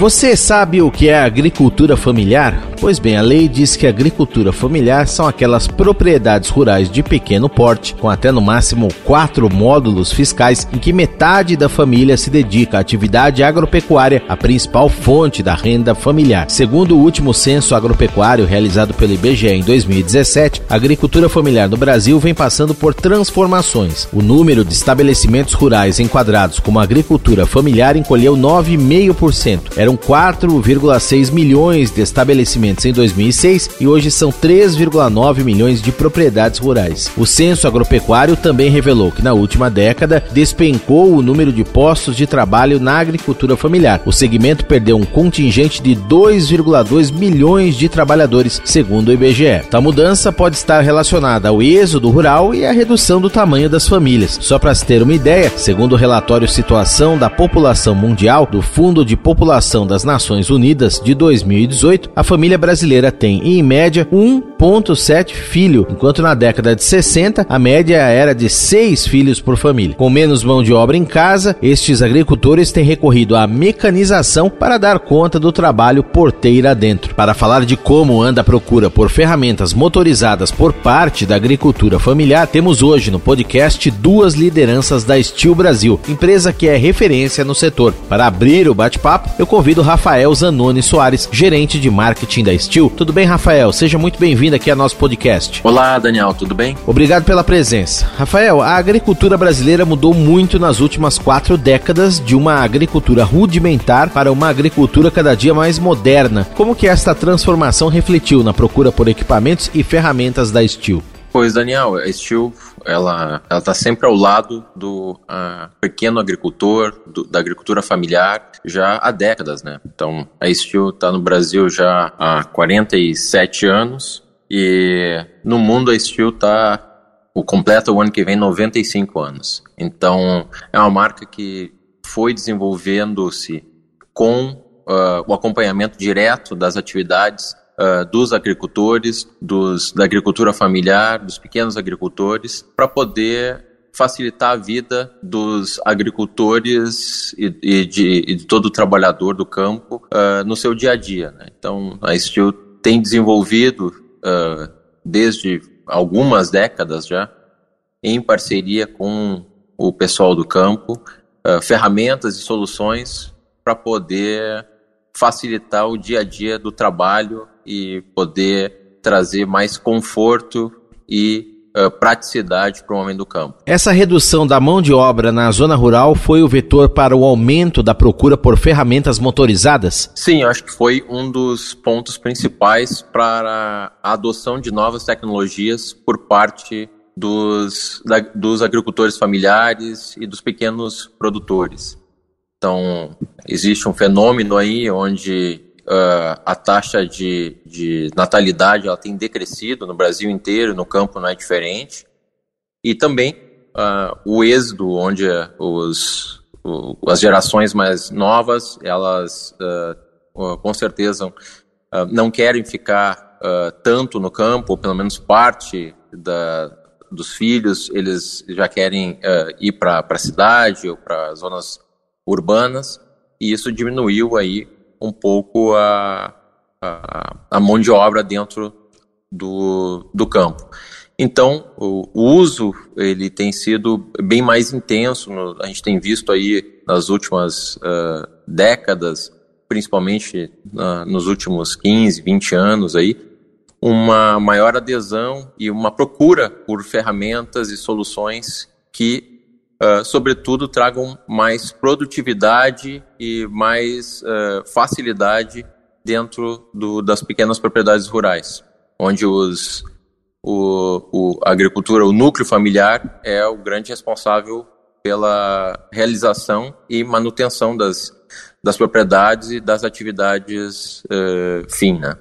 Você sabe o que é agricultura familiar? Pois bem, a lei diz que a agricultura familiar são aquelas propriedades rurais de pequeno porte, com até no máximo quatro módulos fiscais, em que metade da família se dedica à atividade agropecuária, a principal fonte da renda familiar. Segundo o último censo agropecuário realizado pelo IBGE em 2017, a agricultura familiar no Brasil vem passando por transformações. O número de estabelecimentos rurais enquadrados como agricultura familiar encolheu 9,5%. Eram 4,6 milhões de estabelecimentos em 2006 e hoje são 3,9 milhões de propriedades rurais. O censo agropecuário também revelou que na última década despencou o número de postos de trabalho na agricultura familiar. O segmento perdeu um contingente de 2,2 milhões de trabalhadores, segundo o IBGE. A mudança pode estar relacionada ao êxodo rural e à redução do tamanho das famílias. Só para se ter uma ideia, segundo o relatório Situação da População Mundial do Fundo de População das Nações Unidas de 2018, a família brasileira tem, em média, 1,7 filho, enquanto na década de 60 a média era de 6 filhos por família. Com menos mão de obra em casa, estes agricultores têm recorrido à mecanização para dar conta do trabalho porteira dentro. Para falar de como anda a procura por ferramentas motorizadas por parte da agricultura familiar, temos hoje no podcast duas lideranças da Steel Brasil, empresa que é referência no setor. Para abrir o bate-papo, eu convido Rafael Zanoni Soares, gerente de marketing da Steel. Tudo bem, Rafael? Seja muito bem-vindo aqui ao nosso podcast. Olá, Daniel, tudo bem? Obrigado pela presença. Rafael, a agricultura brasileira mudou muito nas últimas quatro décadas de uma agricultura rudimentar para uma agricultura cada dia mais moderna. Como que esta transformação refletiu na procura por equipamentos e ferramentas da Steel? Pois, Daniel, a Steel ela está sempre ao lado do uh, pequeno agricultor, do, da agricultura familiar, já há décadas, né? Então, a Steel está no Brasil já há 47 anos e no mundo a Steel está o completa o ano que vem 95 anos. Então, é uma marca que foi desenvolvendo-se com uh, o acompanhamento direto das atividades uh, dos agricultores, dos, da agricultura familiar, dos pequenos agricultores, para poder facilitar a vida dos agricultores e, e, de, e de, todo trabalhador do campo uh, no seu dia a dia. Né? Então, a Steel tem desenvolvido uh, desde algumas décadas já, em parceria com o pessoal do campo, uh, ferramentas e soluções para poder facilitar o dia a dia do trabalho e poder trazer mais conforto e Uh, praticidade para o homem do campo. Essa redução da mão de obra na zona rural foi o vetor para o aumento da procura por ferramentas motorizadas? Sim, acho que foi um dos pontos principais para a adoção de novas tecnologias por parte dos, da, dos agricultores familiares e dos pequenos produtores. Então, existe um fenômeno aí onde uh, a taxa de, de natalidade ela tem decrescido no Brasil inteiro, no campo não é diferente. E também uh, o êxodo, onde os, o, as gerações mais novas, elas uh, com certeza não querem ficar tanto no campo, ou pelo menos parte da, dos filhos, eles já querem ir para a cidade ou para zonas urbanas, e isso diminuiu aí um pouco a, a, a mão de obra dentro do, do campo. Então, o, o, uso ele tem sido bem mais intenso. No, a gente tem visto aí nas últimas uh, décadas, principalmente nos últimos 15, 20 anos aí, uma maior adesão e uma procura por ferramentas e soluções que uh, sobretudo, tragam mais produtividade e mais uh, facilidade dentro do, das pequenas propriedades rurais, onde os, o, o, a agricultura, o núcleo familiar, é o grande responsável pela realização e manutenção das, das propriedades e das atividades uh.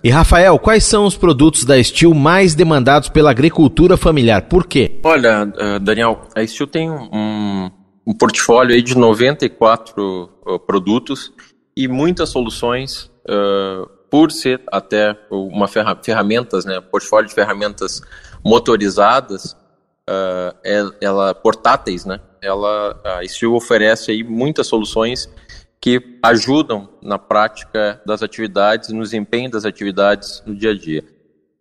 E Rafael, quais são os produtos da Steel mais demandados pela agricultura familiar? Por quê? Olha, uh, Daniel, a Steel tem um, um portfólio aí de 94 uh, produtos e muitas soluções, por ser até uma ferra ferramentas, né, portfólio de ferramentas motorizadas, ela portáteis, né? Ela a Steel oferece aí muitas soluções que ajudam na prática das atividades, no desempenho das atividades no dia a dia.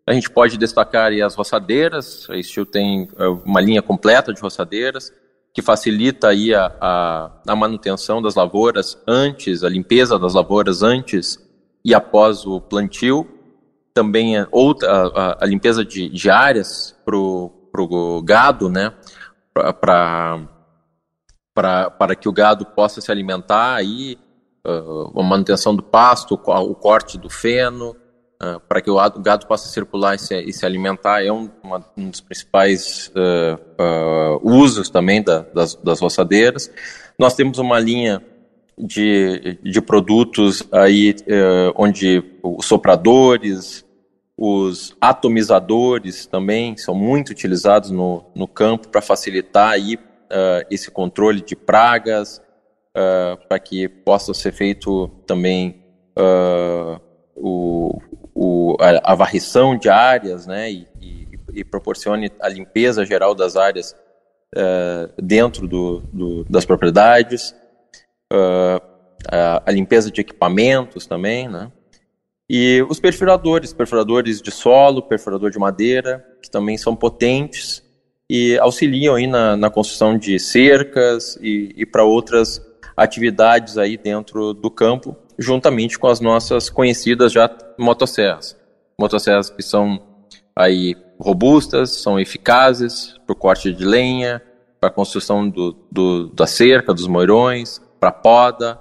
A gente pode destacar as roçadeiras, a Steel tem é, uma linha completa de roçadeiras, que facilita aí a, a, a, manutenção das lavouras antes, a limpeza das lavouras antes e após o plantio. Também a, a, a limpeza de, de áreas para o gado, né? Pra, para que o gado possa se alimentar aí, uh, a manutenção do pasto, o corte do feno, uh, para que o gado, o gado, possa circular e se, e se alimentar, é um, uma, um dos principais uh, usos também da, das, das roçadeiras. Nós temos uma linha de, de produtos aí onde os sopradores, os atomizadores também são muito utilizados no, no campo para facilitar aí, uh, esse controle de pragas, uh, para que possa ser feito também uh, o, o, a, a, varrição de áreas, né, e, e, e, proporcione a limpeza geral das áreas dentro do, do, das propriedades, a, a, limpeza de equipamentos também, né, e os perfuradores, perfuradores de solo, perfurador de madeira, que também são potentes e auxiliam aí na, na construção de cercas e, e para outras atividades aí dentro do campo, juntamente com as nossas conhecidas já motosserras. Motosserras que são aí robustas, são eficazes para o corte de lenha, para a construção do, do, da cerca, dos moirões, para poda.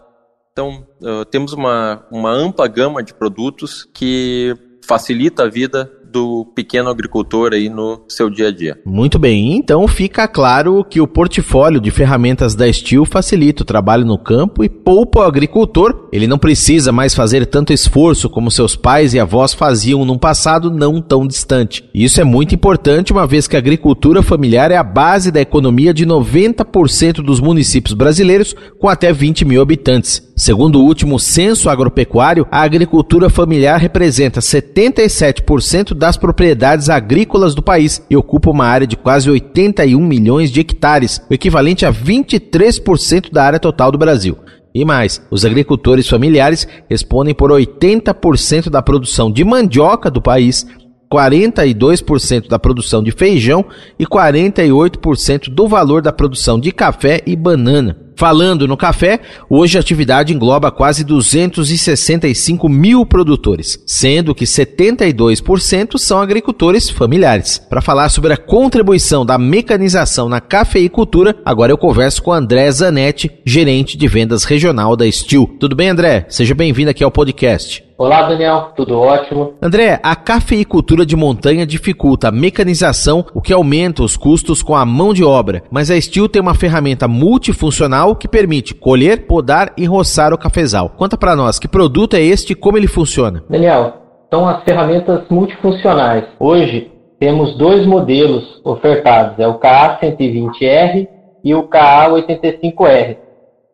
Então, uh, temos uma, uma ampla gama de produtos que facilita a vida do pequeno agricultor aí no seu dia a dia. Muito bem, então fica claro que o portfólio de ferramentas da Steel facilita o trabalho no campo e poupa o agricultor. Ele não precisa mais fazer tanto esforço como seus pais e avós faziam num passado não tão distante. Isso é muito importante uma vez que a agricultura familiar é a base da economia de 90% dos municípios brasileiros com até 20 mil habitantes. Segundo o último censo agropecuário, a agricultura familiar representa 77% das propriedades agrícolas do país e ocupa uma área de quase 81 milhões de hectares, o equivalente a 23% da área total do Brasil. E mais, os agricultores familiares respondem por 80% da produção de mandioca do país, 42% da produção de feijão e 48% do valor da produção de café e banana. Falando no café, hoje a atividade engloba quase 265 mil produtores, sendo que 72% são agricultores familiares. Para falar sobre a contribuição da mecanização na cafeicultura, agora eu converso com André Zanetti, gerente de vendas regional da Steel. Tudo bem, André? Seja bem-vindo aqui ao podcast. Olá, Daniel, tudo ótimo. André, a cafeicultura de montanha dificulta a mecanização, o que aumenta os custos com a mão de obra, mas a Steel tem uma ferramenta multifuncional que permite colher, podar e roçar o cafezal. Conta para nós, que produto é este e como ele funciona? Daniel, são as ferramentas multifuncionais. Hoje temos dois modelos ofertados, é o KA120R e o KA85R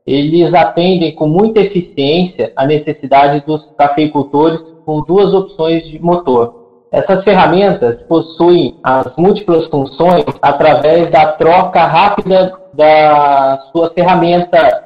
eles atendem com muita eficiência a necessidade dos cafeicultores com duas opções de motor. Essas ferramentas possuem as múltiplas funções através da troca rápida da sua ferramenta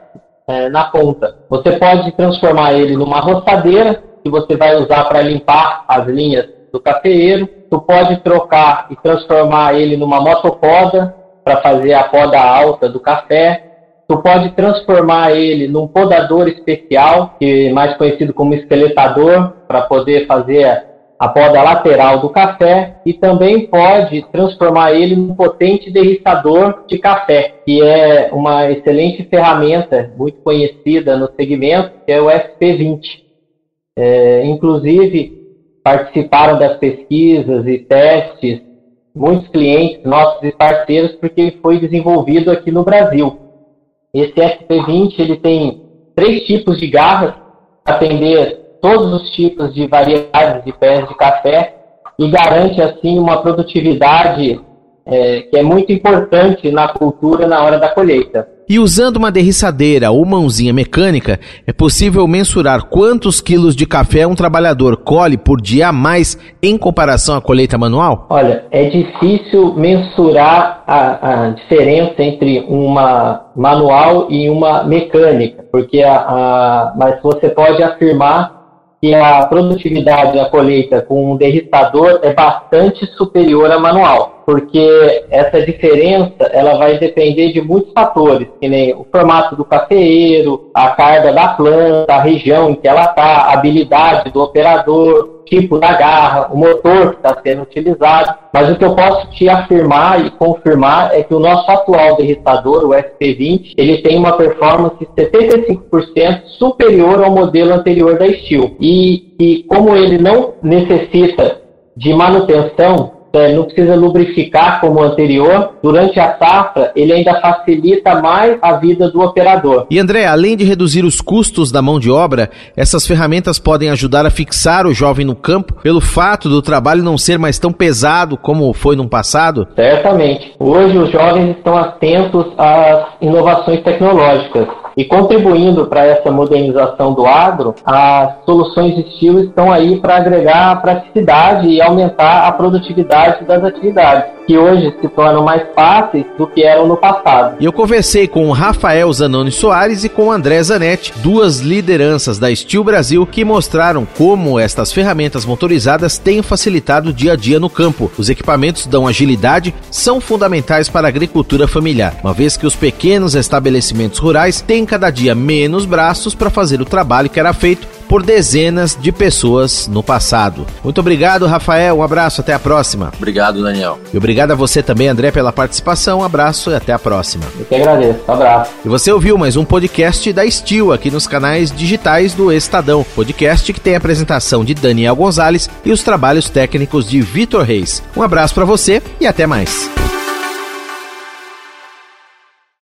é, na ponta. Você pode transformar ele numa roçadeira, que você vai usar para limpar as linhas do cafeeiro. Tu pode trocar e transformar ele numa motopoda, para fazer a poda alta do café tu pode transformar ele num podador especial, que é mais conhecido como esqueletador, para poder fazer a poda lateral do café e também pode transformar ele num potente derriçador de café, que é uma excelente ferramenta muito conhecida no segmento, que é o SP20. É, inclusive, participaram das pesquisas e testes muitos clientes nossos e parceiros porque foi desenvolvido aqui no Brasil. Esse SP20 ele tem três tipos de garras para atender todos os tipos de variedades de pés de café e garante assim uma produtividade é, que é muito importante na cultura na hora da colheita. E usando uma derriçadeira ou mãozinha mecânica, é possível mensurar quantos quilos de café um trabalhador colhe por dia a mais em comparação à colheita manual? Olha, é difícil mensurar a, a diferença entre uma manual e uma mecânica, porque a, a, mas você pode afirmar que a produtividade da colheita com um derriçador é bastante superior à manual, porque essa diferença ela vai depender de muitos fatores, que nem o formato do cafeeiro, a carga da planta, a região em que ela está, a habilidade do operador, tipo da garra, o motor que está sendo utilizado. Mas o que eu posso te afirmar e confirmar é que o nosso atual derriçador, o SP20, ele tem uma performance 75% superior ao modelo anterior da Steel. E, e como ele não necessita de manutenção, é, não precisa lubrificar como o anterior, durante a safra ele ainda facilita mais a vida do operador. E André, além de reduzir os custos da mão de obra, essas ferramentas podem ajudar a fixar o jovem no campo pelo fato do trabalho não ser mais tão pesado como foi no passado? Certamente. Hoje os jovens estão atentos às inovações tecnológicas. E contribuindo para essa modernização do agro, as soluções de estilo estão aí para agregar praticidade e aumentar a produtividade das atividades que hoje se tornam mais fáceis do que eram no passado. E eu conversei com o Rafael Zanoni Soares e com o André Zanetti, duas lideranças da Steel Brasil, que mostraram como estas ferramentas motorizadas têm facilitado o dia a dia no campo. Os equipamentos dão agilidade, são fundamentais para a agricultura familiar, uma vez que os pequenos estabelecimentos rurais têm cada dia menos braços para fazer o trabalho que era feito por dezenas de pessoas no passado. Muito obrigado, Rafael. Um abraço, até a próxima. Obrigado, Daniel. E obrigado a você também, André, pela participação. Um abraço e até a próxima. Eu que agradeço. Um abraço. E você ouviu mais um podcast da Steel aqui nos canais digitais do Estadão. Podcast que tem a apresentação de Daniel Gonzalez e os trabalhos técnicos de Vitor Reis. Um abraço para você e até mais.